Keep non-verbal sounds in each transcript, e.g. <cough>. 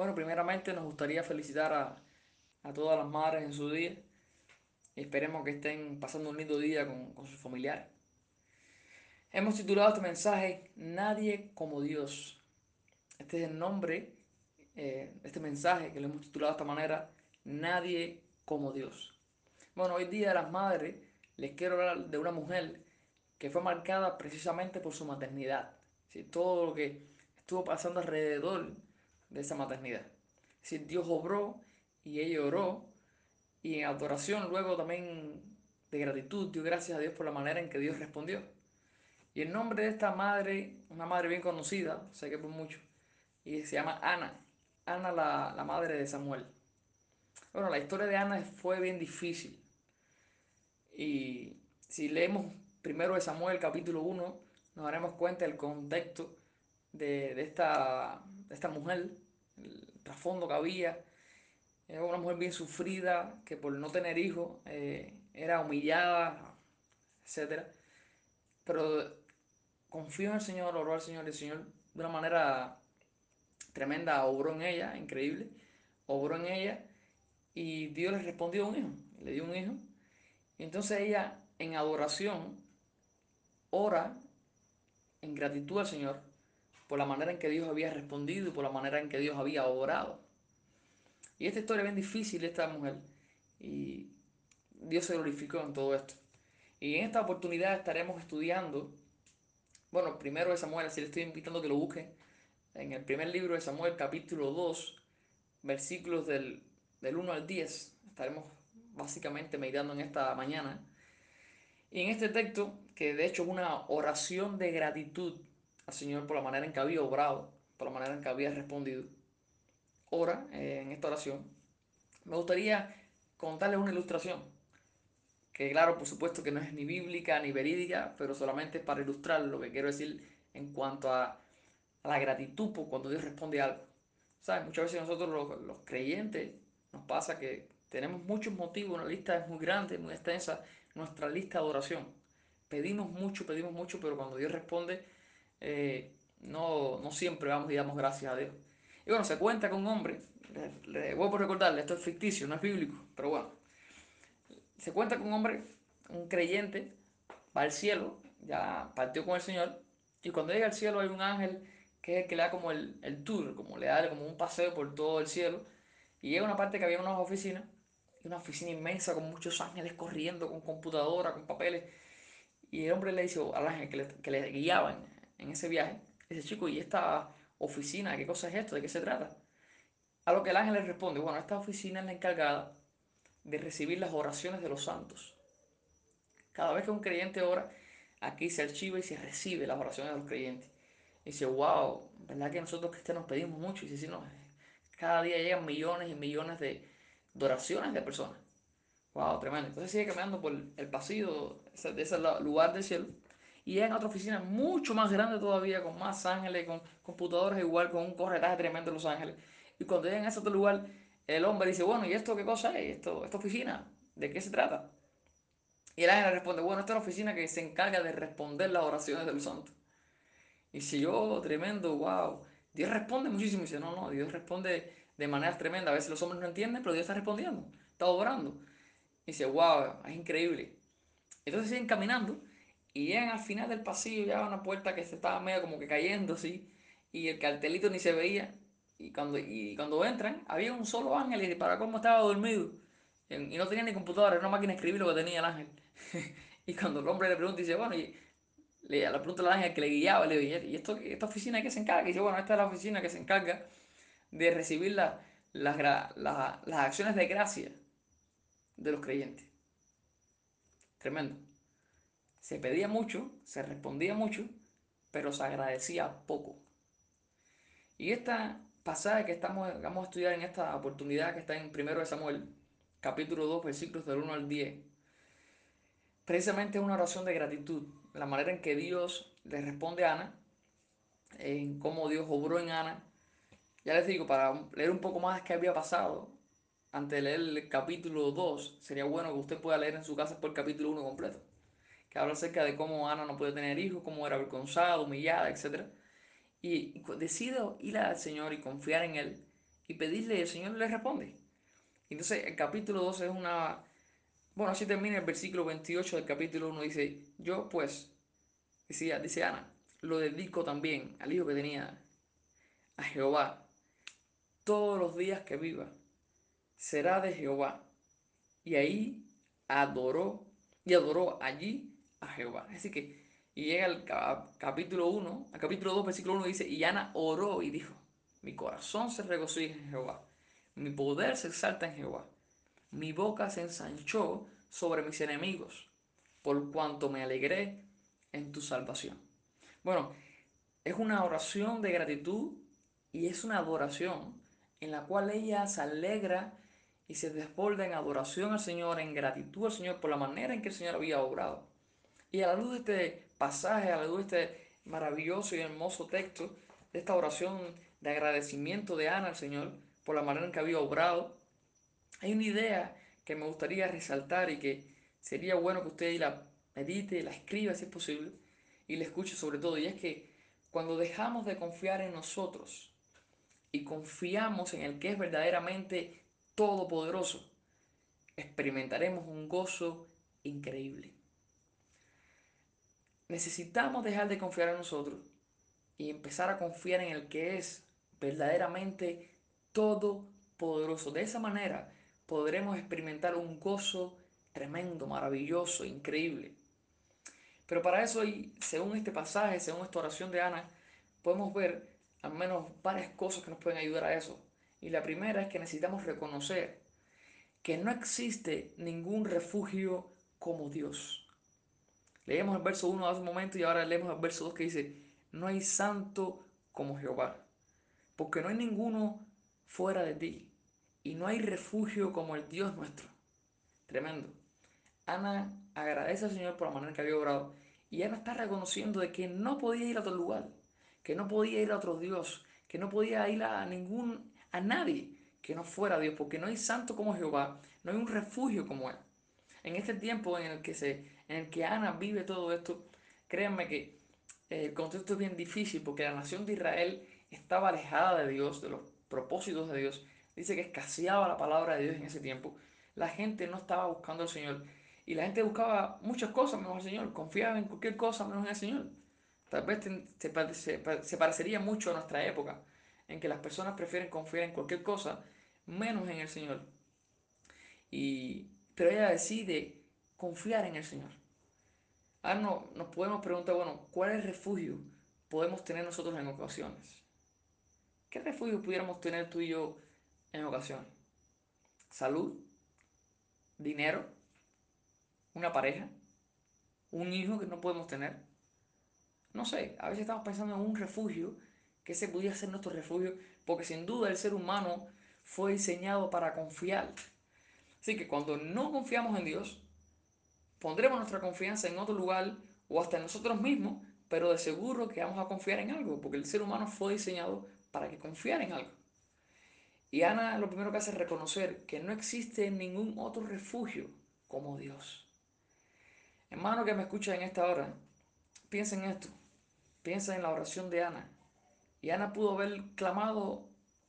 Bueno, primeramente nos gustaría felicitar a, a todas las madres en su día esperemos que estén pasando un lindo día con, con sus familiares. Hemos titulado este mensaje Nadie como Dios. Este es el nombre eh, este mensaje que lo hemos titulado de esta manera Nadie como Dios. Bueno, hoy día a las madres les quiero hablar de una mujer que fue marcada precisamente por su maternidad. ¿sí? Todo lo que estuvo pasando alrededor de esa maternidad. Es Dios obró y ella oró y en adoración luego también de gratitud dio gracias a Dios por la manera en que Dios respondió. Y el nombre de esta madre, una madre bien conocida, sé que por mucho, y se llama Ana, Ana la, la madre de Samuel. Bueno, la historia de Ana fue bien difícil. Y si leemos primero de Samuel capítulo 1, nos daremos cuenta del contexto de, de, esta, de esta mujer, el trasfondo que había. Era una mujer bien sufrida, que por no tener hijos eh, era humillada, etc. Pero confió en el Señor, oró al Señor y el Señor de una manera tremenda obró en ella, increíble, obró en ella y Dios le respondió un hijo, le dio un hijo. Entonces ella en adoración ora en gratitud al Señor por la manera en que Dios había respondido y por la manera en que Dios había orado. Y esta historia es bien difícil, esta mujer, y Dios se glorificó en todo esto. Y en esta oportunidad estaremos estudiando, bueno, primero de Samuel, así le estoy invitando a que lo busquen, en el primer libro de Samuel, capítulo 2, versículos del, del 1 al 10. Estaremos básicamente meditando en esta mañana. Y en este texto, que de hecho es una oración de gratitud al Señor por la manera en que había obrado, por la manera en que había respondido, ora eh, en esta oración. Me gustaría contarles una ilustración, que claro, por supuesto que no es ni bíblica ni verídica, pero solamente es para ilustrar lo que quiero decir en cuanto a la gratitud por cuando Dios responde algo. ¿Sabes? Muchas veces nosotros los, los, creyentes nos pasa que tenemos muchos motivos, una lista es muy grande, muy extensa, nuestra lista de oración. Pedimos mucho, pedimos mucho, pero cuando Dios responde, eh, no, no siempre vamos y damos gracias a Dios. Y bueno, se cuenta con un hombre, le, le vuelvo a recordarle, esto es ficticio, no es bíblico, pero bueno, se cuenta con un hombre, un creyente, va al cielo, ya partió con el Señor, y cuando llega al cielo hay un ángel que le da como el, el tour, como le da como un paseo por todo el cielo. Y llega una parte que había unas oficinas, una oficina inmensa con muchos ángeles corriendo, con computadora, con papeles. Y el hombre le dice al ángel que le, que le guiaba en, ese viaje, dice, chico, ¿y esta oficina, qué cosa es esto? ¿De qué se trata? A lo que el ángel le responde, bueno, esta oficina es la encargada de recibir las oraciones de los santos. Cada vez que un creyente ora, aquí se archiva y se recibe las oraciones de los creyentes. Y dice, wow, ¿verdad que nosotros cristianos pedimos mucho? Y dice, no, cada día llegan millones y millones de, de oraciones de personas. Wow, tremendo. Entonces sigue caminando por el pasillo de ese lugar del cielo. Y llega a otra oficina mucho más grande todavía, con más ángeles, con computadoras igual, con un corretaje tremendo de los ángeles. Y cuando llegan a ese otro lugar, el hombre dice, bueno, ¿y esto qué cosa es? ¿Esto, ¿Esta oficina? ¿De qué se trata? Y el ángel responde, bueno, esta es la oficina que se encarga de responder las oraciones de los santos. Y si yo, tremendo, wow. Dios responde muchísimo. Y dice, no, no, Dios responde de maneras tremendas. A veces los hombres no entienden, pero Dios está respondiendo, está obrando. Y dice, wow, es increíble. Entonces siguen caminando y llegan al final del pasillo, ya a una puerta que se estaba medio como que cayendo así, y el cartelito ni se veía. Y cuando, y cuando entran, había un solo ángel y para cómo estaba dormido. Y no tenía ni computadora, era una máquina de escribir lo que tenía el ángel. <laughs> y cuando el hombre le pregunta, dice, bueno, ¿y le, la pregunta la ángel que le guiaba, le digo, ¿y esto, esta oficina que se encarga? Y dice, bueno, esta es la oficina que se encarga de recibir la, las, la, las acciones de gracia de los creyentes. Tremendo. Se pedía mucho, se respondía mucho, pero se agradecía poco. Y esta pasada que estamos, vamos a estudiar en esta oportunidad que está en 1 Samuel, capítulo 2, versículos del 1 al 10, precisamente es una oración de gratitud la manera en que Dios le responde a Ana, en cómo Dios obró en Ana. Ya les digo, para leer un poco más qué había pasado, antes leer el capítulo 2, sería bueno que usted pueda leer en su casa por el capítulo 1 completo, que habla acerca de cómo Ana no puede tener hijos, cómo era avergonzada, humillada, etc. Y, decide ir al Señor y confiar en Él y pedirle y el Señor le responde. Entonces el capítulo 12 es una... Bueno, así termina el versículo 28 del capítulo 1. Dice, yo pues, decía, dice Ana, lo dedico también al hijo que tenía, a Jehová, todos los días que viva. Será de Jehová. Y ahí adoró, y adoró allí a Jehová. Así que, y llega al capítulo 1, al capítulo 2, versículo 1, dice, y Ana oró y dijo, mi corazón se regocija en Jehová, mi poder se exalta en Jehová, mi boca se ensanchó sobre mis enemigos, por cuanto me alegré en tu salvación. Bueno, es una oración de gratitud y es una adoración en la cual ella se alegra y se desborda en adoración al Señor, en gratitud al Señor por la manera en que el Señor había obrado. Y a la luz de este pasaje, a la luz de este maravilloso y hermoso texto, de esta oración de agradecimiento de Ana al Señor por la manera en que había obrado, hay una idea que me gustaría resaltar y que sería bueno que usted la medite, la escriba si es posible y la escuche sobre todo, y es que cuando dejamos de confiar en nosotros y confiamos en el que es verdaderamente todopoderoso, experimentaremos un gozo increíble. Necesitamos dejar de confiar en nosotros y empezar a confiar en el que es verdaderamente todopoderoso. De esa manera podremos experimentar un gozo tremendo, maravilloso, increíble. Pero para eso, según este pasaje, según esta oración de Ana, podemos ver al menos varias cosas que nos pueden ayudar a eso. Y la primera es que necesitamos reconocer que no existe ningún refugio como Dios. Leemos el verso 1 hace un momento y ahora leemos el verso 2 que dice, no hay santo como Jehová, porque no hay ninguno fuera de ti, y no hay refugio como el Dios nuestro. Tremendo. Ana agradece al Señor por la manera en que había obrado, y Ana está reconociendo de que no podía ir a otro lugar, que no podía ir a otro Dios, que no podía ir a ningún, a nadie que no fuera Dios, porque no hay santo como Jehová, no hay un refugio como Él. En este tiempo en el que, se, en el que Ana vive todo esto, créanme que eh, el contexto es bien difícil porque la nación de Israel estaba alejada de Dios, de los propósitos de Dios. Dice que escaseaba la palabra de Dios en ese tiempo. La gente no estaba buscando al Señor. Y la gente buscaba muchas cosas menos al Señor. Confiaba en cualquier cosa menos en el Señor. Tal vez se, se parecería mucho a nuestra época, en que las personas prefieren confiar en cualquier cosa menos en el Señor. Y pero ella decide confiar en el Señor. Ahora no, nos podemos preguntar, bueno, ¿cuál es el refugio podemos tener nosotros en ocasiones? ¿Qué refugio pudiéramos tener tú y yo en ocasiones? ¿Salud? ¿Dinero? ¿Una pareja? ¿Un hijo que no podemos tener? No sé, a veces estamos pensando en un refugio que ese pudiera ser nuestro refugio, porque sin duda el ser humano fue diseñado para confiar Así que cuando no confiamos en Dios, pondremos nuestra confianza en otro lugar o hasta en nosotros mismos, pero de seguro que vamos a confiar en algo, porque el ser humano fue diseñado para que confiara en algo. Y Ana lo primero que hace es reconocer que no existe ningún otro refugio como Dios. Hermano que me escucha en esta hora, piensa en esto, piensa en la oración de Ana. Y Ana pudo haber clamado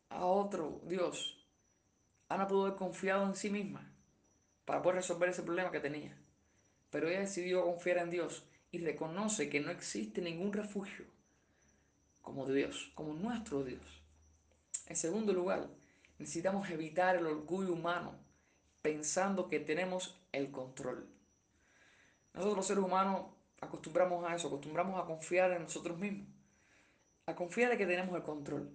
a otro Dios, Ana pudo haber confiado en sí misma para poder resolver ese problema que tenía. Pero ella decidió confiar en Dios y reconoce que no existe ningún refugio como Dios, como nuestro Dios. En segundo lugar, necesitamos evitar el orgullo humano pensando que tenemos el control. Nosotros los seres humanos acostumbramos a eso, acostumbramos a confiar en nosotros mismos, a confiar en que tenemos el control.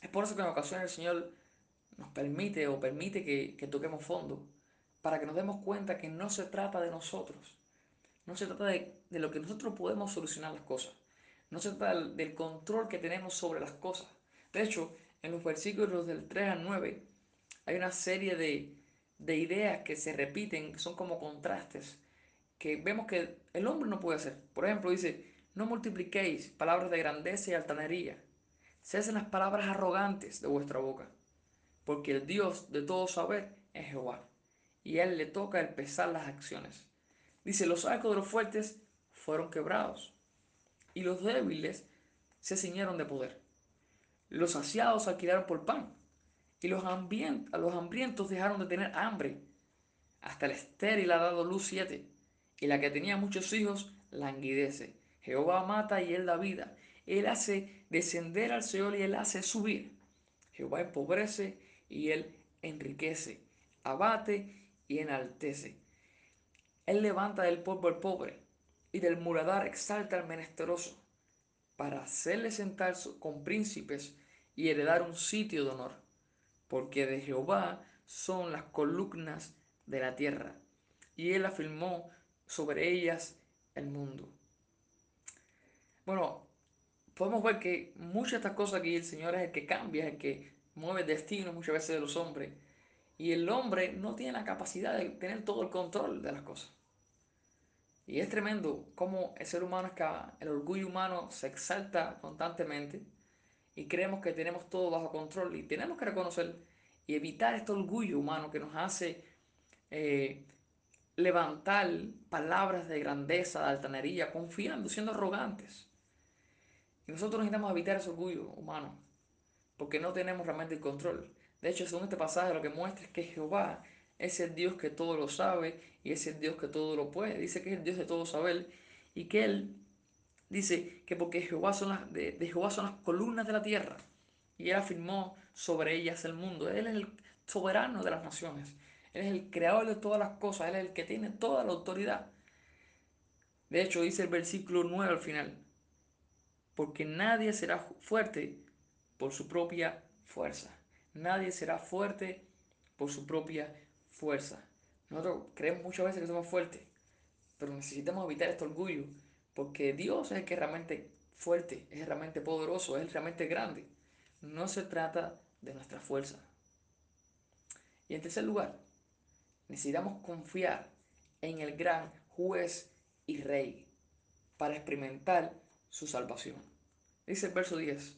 Es por eso que en ocasiones el Señor nos permite o permite que, que toquemos fondo para que nos demos cuenta que no se trata de nosotros, no se trata de, de lo que nosotros podemos solucionar las cosas, no se trata del, control que tenemos sobre las cosas. De hecho, en los versículos del 3 al 9 hay una serie de, de ideas que se repiten, que son como contrastes, que vemos que el hombre no puede hacer. Por ejemplo, dice, no multipliquéis palabras de grandeza y altanería, cesen las palabras arrogantes de vuestra boca porque el Dios de todo saber es Jehová, y a él le toca el pesar las acciones. Dice, los arcos de los fuertes fueron quebrados, y los débiles se ciñeron de poder. Los saciados alquilaron por pan, y los, los hambrientos dejaron de tener hambre. Hasta el estéril ha dado luz siete, y la que tenía muchos hijos languidece. Jehová mata y él da vida. Él hace descender al Seol y él hace subir. Jehová empobrece y él enriquece. Abate y enaltece. Él levanta del polvo al pobre y del muradar exalta al menesteroso para hacerle sentar con príncipes y heredar un sitio de honor, porque de Jehová son las columnas de la tierra, y él afirmó sobre ellas el mundo. Bueno, podemos ver que muchas de estas cosas aquí el Señor es el que cambia, el que mueve el destino muchas veces de los hombres, y el hombre no tiene la capacidad de tener todo el control de las cosas. Y es tremendo cómo el ser humano es el orgullo humano se exalta constantemente y creemos que tenemos todo bajo control y tenemos que reconocer y evitar este orgullo humano que nos hace eh, levantar palabras de grandeza, de altanería, confiando, siendo arrogantes. Y nosotros necesitamos evitar ese orgullo humano porque no tenemos realmente el control. De hecho, según este pasaje, lo que muestra es que Jehová es el Dios que todo lo sabe y es el Dios que todo lo puede. Dice que es el Dios de todo saber y que Él dice que porque Jehová son las, de, Jehová son las columnas de la tierra y Él afirmó sobre ellas el mundo. Él es el soberano de las naciones. Él es el creador de todas las cosas. Él es el que tiene toda la autoridad. De hecho, dice el versículo 9 al final. Porque nadie será fuerte por su propia fuerza. Nadie será fuerte por su propia fuerza. Nosotros creemos muchas veces que somos fuertes, pero necesitamos evitar este orgullo, porque Dios es el que es realmente fuerte, es realmente poderoso, es realmente grande. No se trata de nuestra fuerza. Y en tercer lugar, necesitamos confiar en el gran juez y rey para experimentar su salvación. Dice el verso 10,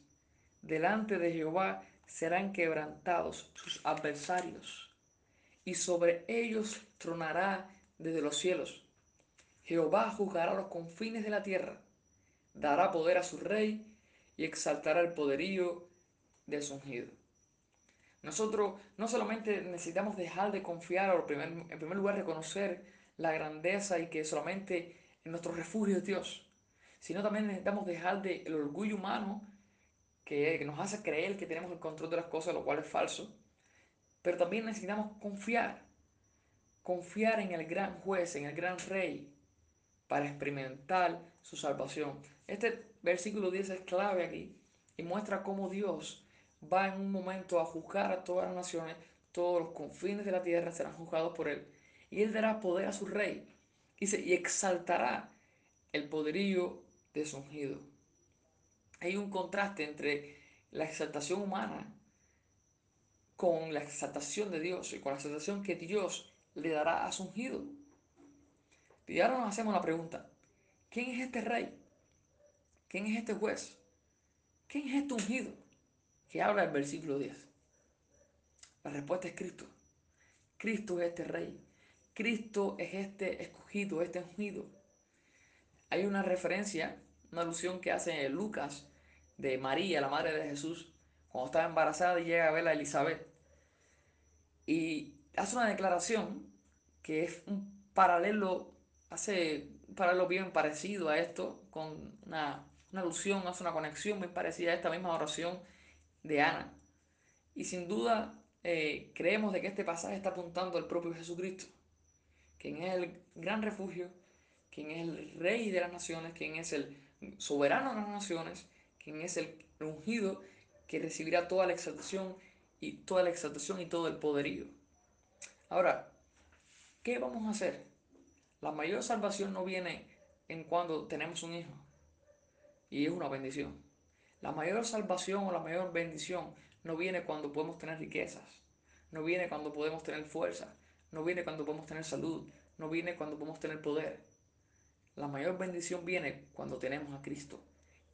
delante de Jehová serán quebrantados sus adversarios y sobre ellos tronará desde los cielos. Jehová juzgará los confines de la tierra, dará poder a su rey y exaltará el poderío de su ungido. Nosotros no solamente necesitamos dejar de confiar, en primer lugar reconocer la grandeza y que solamente en nuestro refugio es Dios, sino también necesitamos dejar de el orgullo humano que, nos hace creer que tenemos el control de las cosas, lo cual es falso, pero también necesitamos confiar, confiar en el gran juez, en el gran rey, para experimentar su salvación. Este versículo 10 es clave aquí y muestra cómo Dios va en un momento a juzgar a todas las naciones, todos los confines de la tierra serán juzgados por él. Y él dará poder a su rey dice, y exaltará el poderío de su ungido. Hay un contraste entre la exaltación humana con la exaltación de Dios y con la exaltación que Dios le dará a su ungido. Y ahora nos hacemos la pregunta, ¿quién es este rey? ¿Quién es este juez? ¿Quién es este ungido? Que habla el versículo 10. La respuesta es Cristo. Cristo es este rey. Cristo es este escogido, este ungido. Hay una referencia, una alusión que hace Lucas de María, la madre de Jesús, cuando estaba embarazada y llega a ver a Elizabeth. Y hace una declaración que es un paralelo, hace un paralelo bien parecido a esto, con una, alusión, hace una conexión muy parecida a esta misma oración de Ana. Y sin duda eh, creemos de que este pasaje está apuntando al propio Jesucristo, quien es el gran refugio, quien es el rey de las naciones, quien es el soberano de las naciones, quien es el ungido que recibirá toda la exaltación y toda la exaltación y todo el poderío. Ahora, ¿qué vamos a hacer? La mayor salvación no viene en cuando tenemos un hijo y es una bendición. La mayor salvación o la mayor bendición no viene cuando podemos tener riquezas, no viene cuando podemos tener fuerza, no viene cuando podemos tener salud, no viene cuando podemos tener poder. La mayor bendición viene cuando tenemos a Cristo.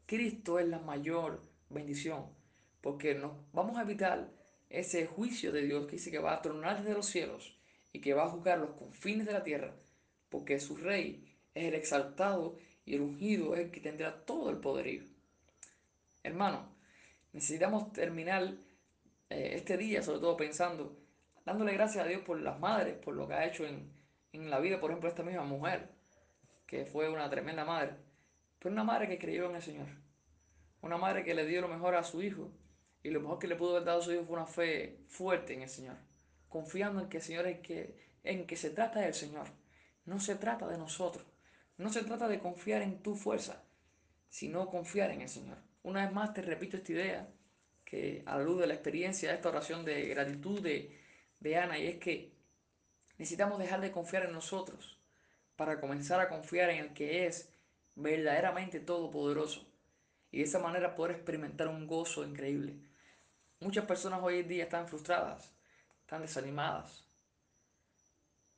Cristo es la mayor bendición porque nos vamos a evitar ese juicio de Dios que dice que va a tronar desde los cielos y que va a juzgar los confines de la tierra, porque su rey es el exaltado y el ungido es el que tendrá todo el poderío. Hermano, Necesitamos terminar eh, este día, sobre todo pensando, dándole gracias a Dios por las madres, por lo que ha hecho en, en la vida, por ejemplo, esta misma mujer, que fue una tremenda madre, pero una madre que creyó en el Señor, una madre que le dio lo mejor a su hijo, y lo mejor que le pudo haber dado a su hijo fue una fe fuerte en el Señor, confiando en que el Señor es que, en que se trata del Señor, no se trata de nosotros, no se trata de confiar en tu fuerza, sino confiar en el Señor. Una vez más te repito esta idea, que a la luz de la experiencia de esta oración de gratitud de, de Ana, y es que necesitamos dejar de confiar en nosotros para comenzar a confiar en el que es verdaderamente todopoderoso y de esa manera poder experimentar un gozo increíble. Muchas personas hoy en día están frustradas, están desanimadas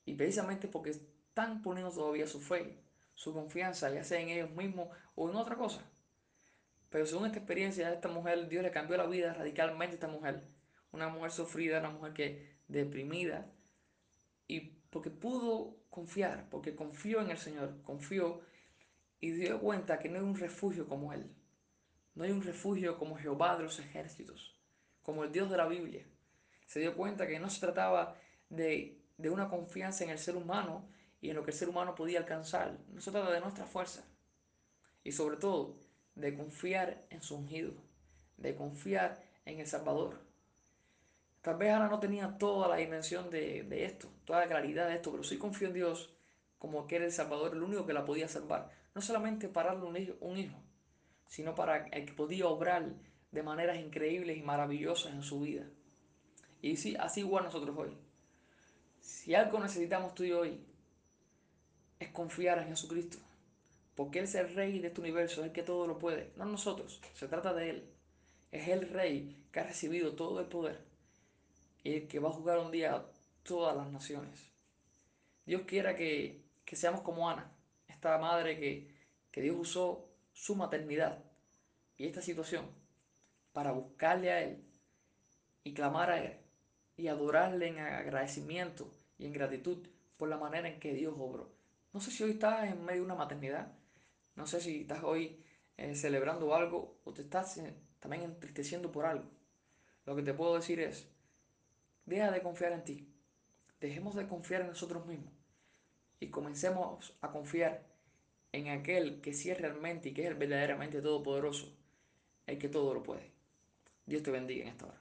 y precisamente porque están poniendo todavía su fe, su confianza, ya sea en ellos mismos o en otra cosa. Pero según esta experiencia esta mujer, Dios le cambió la vida radicalmente esta mujer. Una mujer sufrida, una mujer que deprimida. Y porque pudo confiar, porque confió en el Señor, confió y dio cuenta que no hay un refugio como Él. No hay un refugio como Jehová de los ejércitos, como el Dios de la Biblia. Se dio cuenta que no se trataba de, de una confianza en el ser humano y en lo que el ser humano podía alcanzar. No se trata de nuestra fuerza. Y sobre todo, de confiar en su ungido, de confiar en el Salvador. Tal vez Ana no tenía toda la dimensión de, de, esto, toda la claridad de esto, pero sí confío en Dios como que era el Salvador, el único que la podía salvar. No solamente para darle un hijo, un hijo, sino para que podía obrar de maneras increíbles y maravillosas en su vida. Y sí, así igual nosotros hoy. Si algo necesitamos tú y hoy, es confiar en Jesucristo porque Él es el rey de este universo, es el que todo lo puede, no nosotros, se trata de Él. Es el rey que ha recibido todo el poder y el que va a jugar un día todas las naciones. Dios quiera que, que seamos como Ana, esta madre que, que Dios usó su maternidad y esta situación para buscarle a Él y clamar a Él y adorarle en agradecimiento y en gratitud por la manera en que Dios obró. No sé si hoy estás en medio de una maternidad, no sé si estás hoy eh, celebrando algo o te estás eh, también entristeciendo por algo. Lo que te puedo decir es, deja de confiar en ti. Dejemos de confiar en nosotros mismos y comencemos a confiar en aquel que sí es realmente y que es el verdaderamente todopoderoso, el que todo lo puede. Dios te bendiga en esta hora.